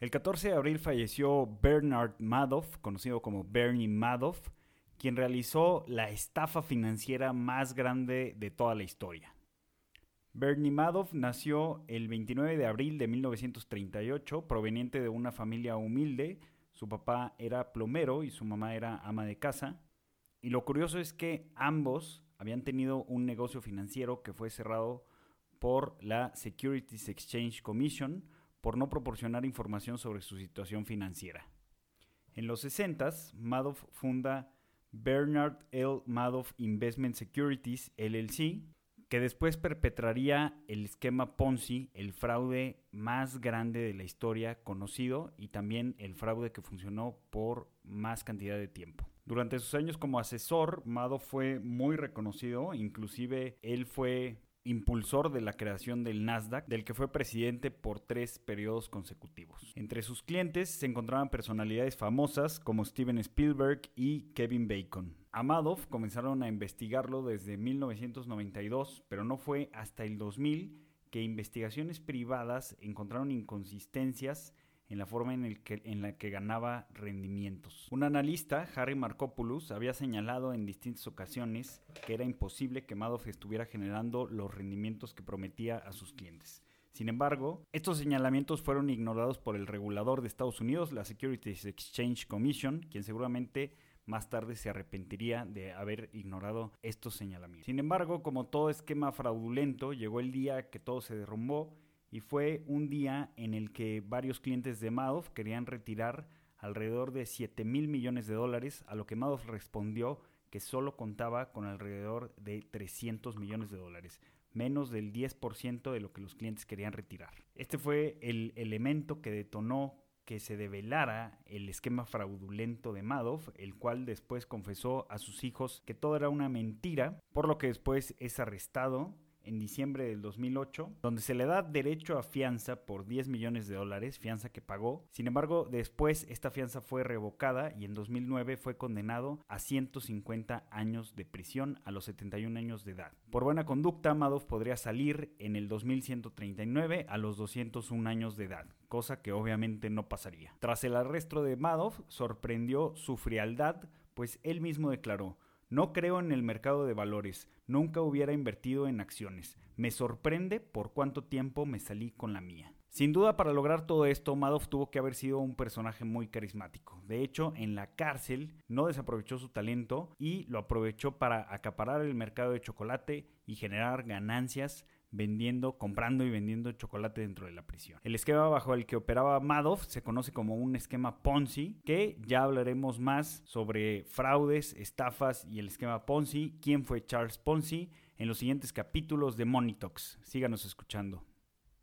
El 14 de abril falleció Bernard Madoff, conocido como Bernie Madoff, quien realizó la estafa financiera más grande de toda la historia. Bernie Madoff nació el 29 de abril de 1938, proveniente de una familia humilde. Su papá era plomero y su mamá era ama de casa. Y lo curioso es que ambos habían tenido un negocio financiero que fue cerrado por la Securities Exchange Commission por no proporcionar información sobre su situación financiera. En los 60, Madoff funda Bernard L. Madoff Investment Securities LLC, que después perpetraría el esquema Ponzi, el fraude más grande de la historia conocido y también el fraude que funcionó por más cantidad de tiempo. Durante sus años como asesor, Madoff fue muy reconocido, inclusive él fue impulsor de la creación del Nasdaq, del que fue presidente por tres periodos consecutivos. Entre sus clientes se encontraban personalidades famosas como Steven Spielberg y Kevin Bacon. A Madoff comenzaron a investigarlo desde 1992, pero no fue hasta el 2000 que investigaciones privadas encontraron inconsistencias en la forma en, el que, en la que ganaba rendimientos. Un analista, Harry Markopoulos, había señalado en distintas ocasiones que era imposible que Madoff estuviera generando los rendimientos que prometía a sus clientes. Sin embargo, estos señalamientos fueron ignorados por el regulador de Estados Unidos, la Securities Exchange Commission, quien seguramente más tarde se arrepentiría de haber ignorado estos señalamientos. Sin embargo, como todo esquema fraudulento, llegó el día que todo se derrumbó y fue un día en el que varios clientes de Madoff querían retirar alrededor de 7 mil millones de dólares, a lo que Madoff respondió que solo contaba con alrededor de 300 millones de dólares, menos del 10% de lo que los clientes querían retirar. Este fue el elemento que detonó que se develara el esquema fraudulento de Madoff, el cual después confesó a sus hijos que todo era una mentira, por lo que después es arrestado en diciembre del 2008, donde se le da derecho a fianza por 10 millones de dólares, fianza que pagó. Sin embargo, después esta fianza fue revocada y en 2009 fue condenado a 150 años de prisión a los 71 años de edad. Por buena conducta, Madoff podría salir en el 2139 a los 201 años de edad, cosa que obviamente no pasaría. Tras el arresto de Madoff, sorprendió su frialdad, pues él mismo declaró, no creo en el mercado de valores, nunca hubiera invertido en acciones. Me sorprende por cuánto tiempo me salí con la mía. Sin duda, para lograr todo esto, Madoff tuvo que haber sido un personaje muy carismático. De hecho, en la cárcel no desaprovechó su talento y lo aprovechó para acaparar el mercado de chocolate y generar ganancias vendiendo, comprando y vendiendo chocolate dentro de la prisión. El esquema bajo el que operaba Madoff se conoce como un esquema Ponzi, que ya hablaremos más sobre fraudes, estafas y el esquema Ponzi, quién fue Charles Ponzi, en los siguientes capítulos de Monitox. Síganos escuchando.